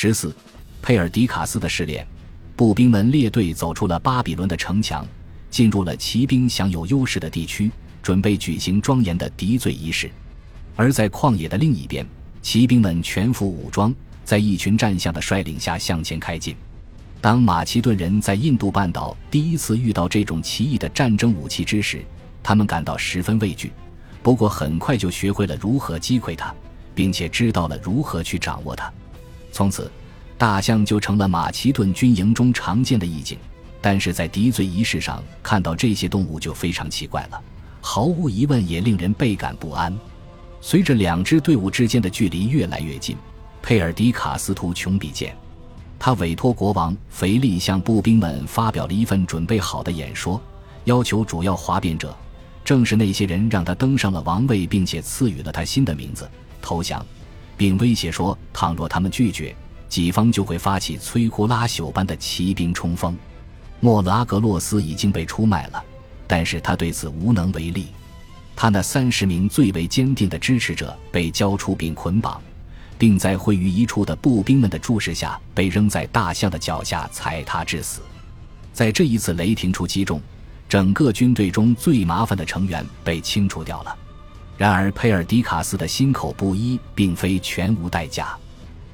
十四，佩尔迪卡斯的试炼，步兵们列队走出了巴比伦的城墙，进入了骑兵享有优势的地区，准备举行庄严的敌罪仪式。而在旷野的另一边，骑兵们全副武装，在一群战象的率领下向前开进。当马其顿人在印度半岛第一次遇到这种奇异的战争武器之时，他们感到十分畏惧。不过很快就学会了如何击溃它，并且知道了如何去掌握它。从此，大象就成了马其顿军营中常见的异景。但是在敌罪仪式上看到这些动物就非常奇怪了，毫无疑问也令人倍感不安。随着两支队伍之间的距离越来越近，佩尔迪卡斯图穷比见。他委托国王腓力向步兵们发表了一份准备好的演说，要求主要哗变者，正是那些人让他登上了王位，并且赐予了他新的名字——投降，并威胁说，倘若他们拒绝，己方就会发起摧枯拉朽般的骑兵冲锋。莫拉格洛斯已经被出卖了，但是他对此无能为力。他那三十名最为坚定的支持者被交出并捆绑。并在会于一处的步兵们的注视下，被扔在大象的脚下踩踏致死。在这一次雷霆出击中，整个军队中最麻烦的成员被清除掉了。然而，佩尔迪卡斯的心口不一，并非全无代价。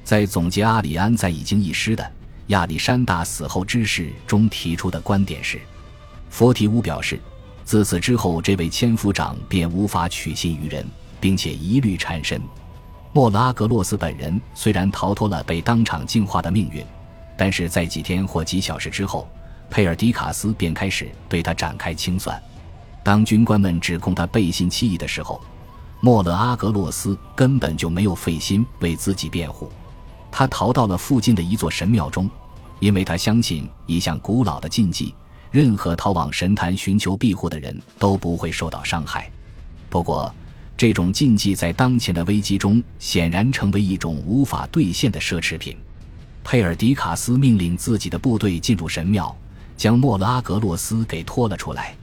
在总结阿里安在已经遗失的亚历山大死后之事中提出的观点是：佛提乌表示，自此之后，这位千夫长便无法取信于人，并且疑虑缠身。莫拉格洛斯本人虽然逃脱了被当场净化的命运，但是在几天或几小时之后，佩尔迪卡斯便开始对他展开清算。当军官们指控他背信弃义的时候，莫勒阿格洛斯根本就没有费心为自己辩护。他逃到了附近的一座神庙中，因为他相信一项古老的禁忌：任何逃往神坛寻求庇护的人都不会受到伤害。不过，这种禁忌在当前的危机中显然成为一种无法兑现的奢侈品。佩尔迪卡斯命令自己的部队进入神庙，将莫拉格洛斯给拖了出来。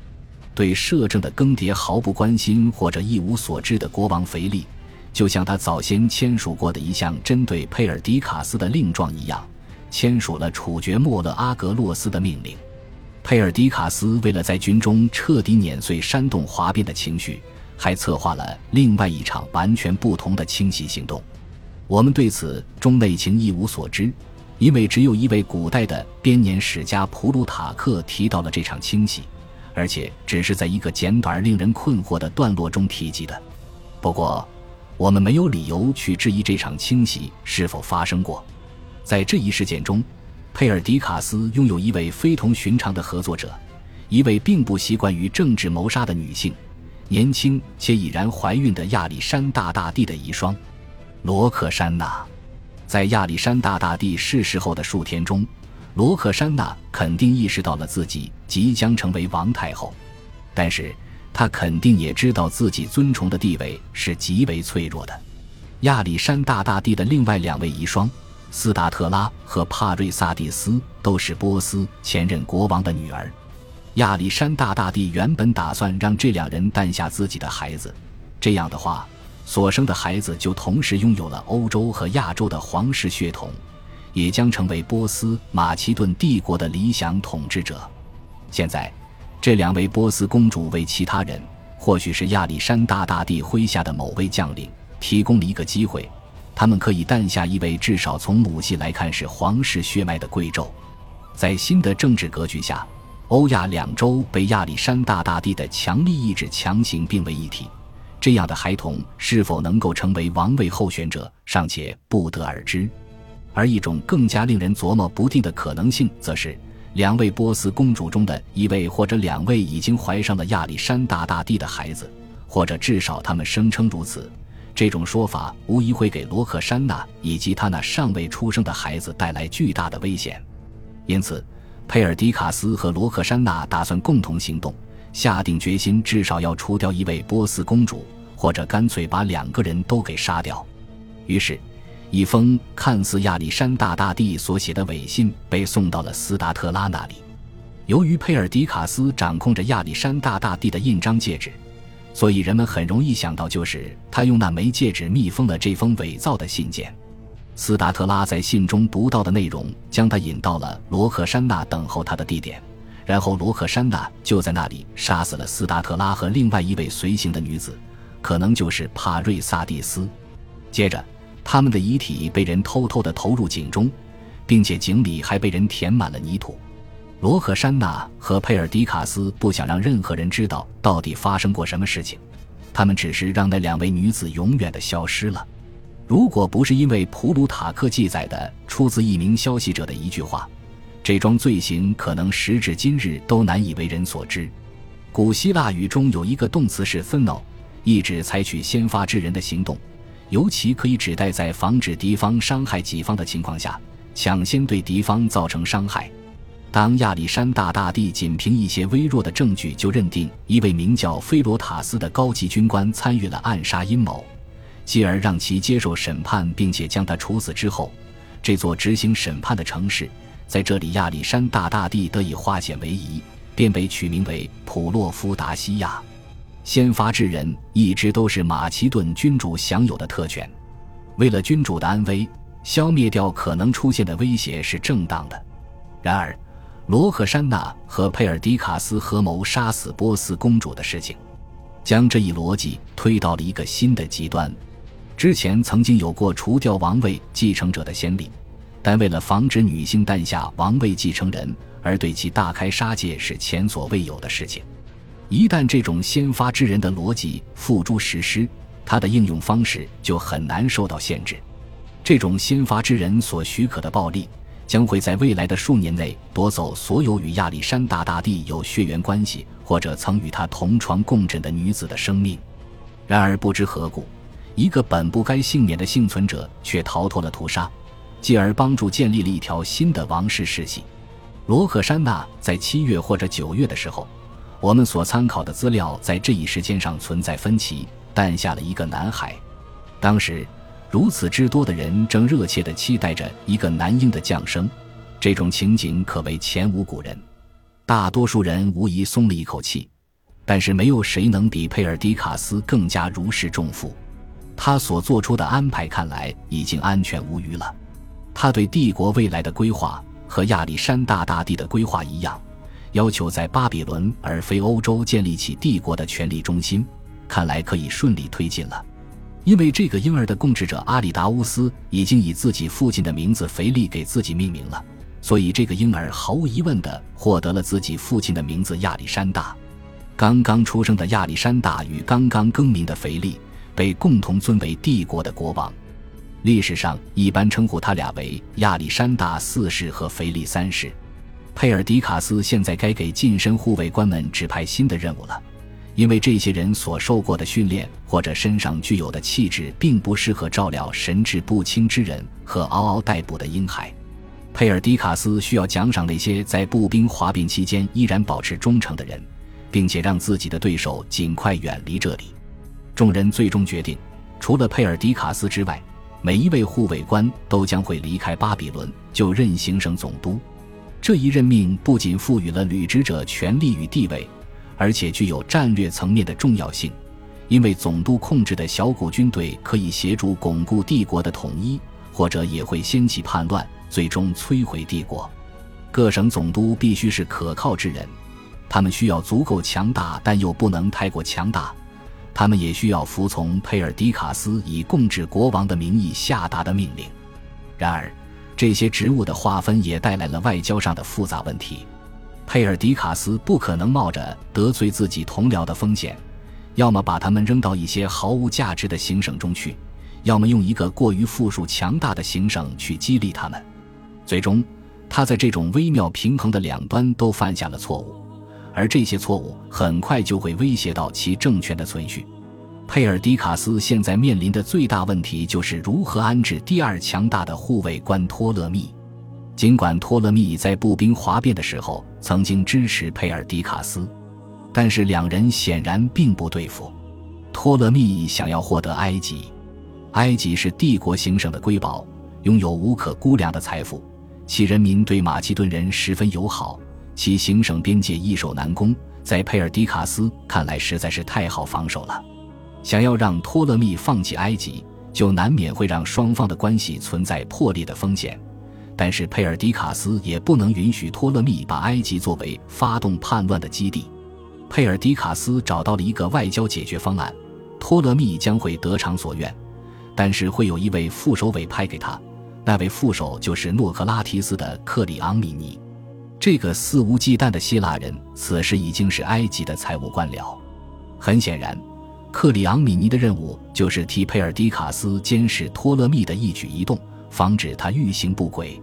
对摄政的更迭毫不关心或者一无所知的国王腓力，就像他早先签署过的一项针对佩尔迪卡斯的令状一样，签署了处决莫勒阿格洛斯的命令。佩尔迪卡斯为了在军中彻底碾碎煽动哗变的情绪。还策划了另外一场完全不同的清洗行动，我们对此中内情一无所知，因为只有一位古代的编年史家普鲁塔克提到了这场清洗，而且只是在一个简短而令人困惑的段落中提及的。不过，我们没有理由去质疑这场清洗是否发生过。在这一事件中，佩尔迪卡斯拥有一位非同寻常的合作者，一位并不习惯于政治谋杀的女性。年轻且已然怀孕的亚历山大大帝的遗孀，罗克珊娜，在亚历山大大帝逝世后的数天中，罗克珊娜肯定意识到了自己即将成为王太后，但是她肯定也知道自己尊崇的地位是极为脆弱的。亚历山大大帝的另外两位遗孀斯达特拉和帕瑞萨蒂斯都是波斯前任国王的女儿。亚历山大大帝原本打算让这两人诞下自己的孩子，这样的话，所生的孩子就同时拥有了欧洲和亚洲的皇室血统，也将成为波斯马其顿帝国的理想统治者。现在，这两位波斯公主为其他人，或许是亚历山大大帝麾下的某位将领，提供了一个机会：他们可以诞下一位至少从母系来看是皇室血脉的贵胄。在新的政治格局下。欧亚两洲被亚历山大大帝的强力意志强行并为一体，这样的孩童是否能够成为王位候选者，尚且不得而知。而一种更加令人琢磨不定的可能性，则是两位波斯公主中的一位或者两位已经怀上了亚历山大大帝的孩子，或者至少他们声称如此。这种说法无疑会给罗克珊娜以及她那尚未出生的孩子带来巨大的危险，因此。佩尔迪卡斯和罗克珊娜打算共同行动，下定决心至少要除掉一位波斯公主，或者干脆把两个人都给杀掉。于是，一封看似亚历山大大帝所写的伪信被送到了斯达特拉那里。由于佩尔迪卡斯掌控着亚历山大大帝的印章戒指，所以人们很容易想到，就是他用那枚戒指密封了这封伪造的信件。斯达特拉在信中读到的内容将他引到了罗克珊娜等候他的地点，然后罗克珊娜就在那里杀死了斯达特拉和另外一位随行的女子，可能就是帕瑞萨蒂斯。接着，他们的遗体被人偷偷地投入井中，并且井里还被人填满了泥土。罗克珊娜和佩尔迪卡斯不想让任何人知道到底发生过什么事情，他们只是让那两位女子永远的消失了。如果不是因为普鲁塔克记载的出自一名消息者的一句话，这桩罪行可能时至今日都难以为人所知。古希腊语中有一个动词是 “theno”，意指采取先发制人的行动，尤其可以指代在防止敌方伤害己方的情况下，抢先对敌方造成伤害。当亚历山大大帝仅凭一些微弱的证据就认定一位名叫菲罗塔斯的高级军官参与了暗杀阴谋。继而让其接受审判，并且将他处死之后，这座执行审判的城市，在这里亚历山大大帝得以化险为夷，便被取名为普洛夫达西亚。先发制人一直都是马其顿君主享有的特权。为了君主的安危，消灭掉可能出现的威胁是正当的。然而，罗克珊娜和佩尔迪卡斯合谋杀死波斯公主的事情，将这一逻辑推到了一个新的极端。之前曾经有过除掉王位继承者的先例，但为了防止女性诞下王位继承人而对其大开杀戒是前所未有的事情。一旦这种先发制人的逻辑付诸实施，它的应用方式就很难受到限制。这种先发制人所许可的暴力，将会在未来的数年内夺走所有与亚历山大大帝有血缘关系或者曾与他同床共枕的女子的生命。然而不知何故。一个本不该幸免的幸存者却逃脱了屠杀，继而帮助建立了一条新的王室世系。罗克珊娜在七月或者九月的时候，我们所参考的资料在这一时间上存在分歧，诞下了一个男孩。当时，如此之多的人正热切地期待着一个男婴的降生，这种情景可谓前无古人。大多数人无疑松了一口气，但是没有谁能比佩尔迪卡斯更加如释重负。他所做出的安排看来已经安全无虞了。他对帝国未来的规划和亚历山大大帝的规划一样，要求在巴比伦而非欧洲建立起帝国的权力中心，看来可以顺利推进了。因为这个婴儿的供职者阿里达乌斯已经以自己父亲的名字腓力给自己命名了，所以这个婴儿毫无疑问地获得了自己父亲的名字亚历山大。刚刚出生的亚历山大与刚刚更名的腓力。被共同尊为帝国的国王，历史上一般称呼他俩为亚历山大四世和腓力三世。佩尔迪卡斯现在该给近身护卫官们指派新的任务了，因为这些人所受过的训练或者身上具有的气质，并不适合照料神志不清之人和嗷嗷待哺的婴孩。佩尔迪卡斯需要奖赏那些在步兵哗变期间依然保持忠诚的人，并且让自己的对手尽快远离这里。众人最终决定，除了佩尔迪卡斯之外，每一位护卫官都将会离开巴比伦，就任行省总督。这一任命不仅赋予了履职者权力与地位，而且具有战略层面的重要性，因为总督控制的小股军队可以协助巩固帝国的统一，或者也会掀起叛乱，最终摧毁帝国。各省总督必须是可靠之人，他们需要足够强大，但又不能太过强大。他们也需要服从佩尔迪卡斯以共治国王的名义下达的命令。然而，这些职务的划分也带来了外交上的复杂问题。佩尔迪卡斯不可能冒着得罪自己同僚的风险，要么把他们扔到一些毫无价值的行省中去，要么用一个过于富庶强大的行省去激励他们。最终，他在这种微妙平衡的两端都犯下了错误。而这些错误很快就会威胁到其政权的存续。佩尔迪卡斯现在面临的最大问题就是如何安置第二强大的护卫官托勒密。尽管托勒密在步兵哗变的时候曾经支持佩尔迪卡斯，但是两人显然并不对付。托勒密想要获得埃及，埃及是帝国行省的瑰宝，拥有无可估量的财富，其人民对马其顿人十分友好。其行省边界易守难攻，在佩尔迪卡斯看来实在是太好防守了。想要让托勒密放弃埃及，就难免会让双方的关系存在破裂的风险。但是佩尔迪卡斯也不能允许托勒密把埃及作为发动叛乱的基地。佩尔迪卡斯找到了一个外交解决方案：托勒密将会得偿所愿，但是会有一位副手委派给他，那位副手就是诺克拉提斯的克里昂米尼。这个肆无忌惮的希腊人此时已经是埃及的财务官僚。很显然，克里昂米尼的任务就是替佩尔迪卡斯监视托勒密的一举一动。防止他欲行不轨。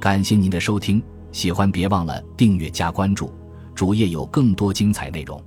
感谢您的收听，喜欢别忘了订阅加关注，主页有更多精彩内容。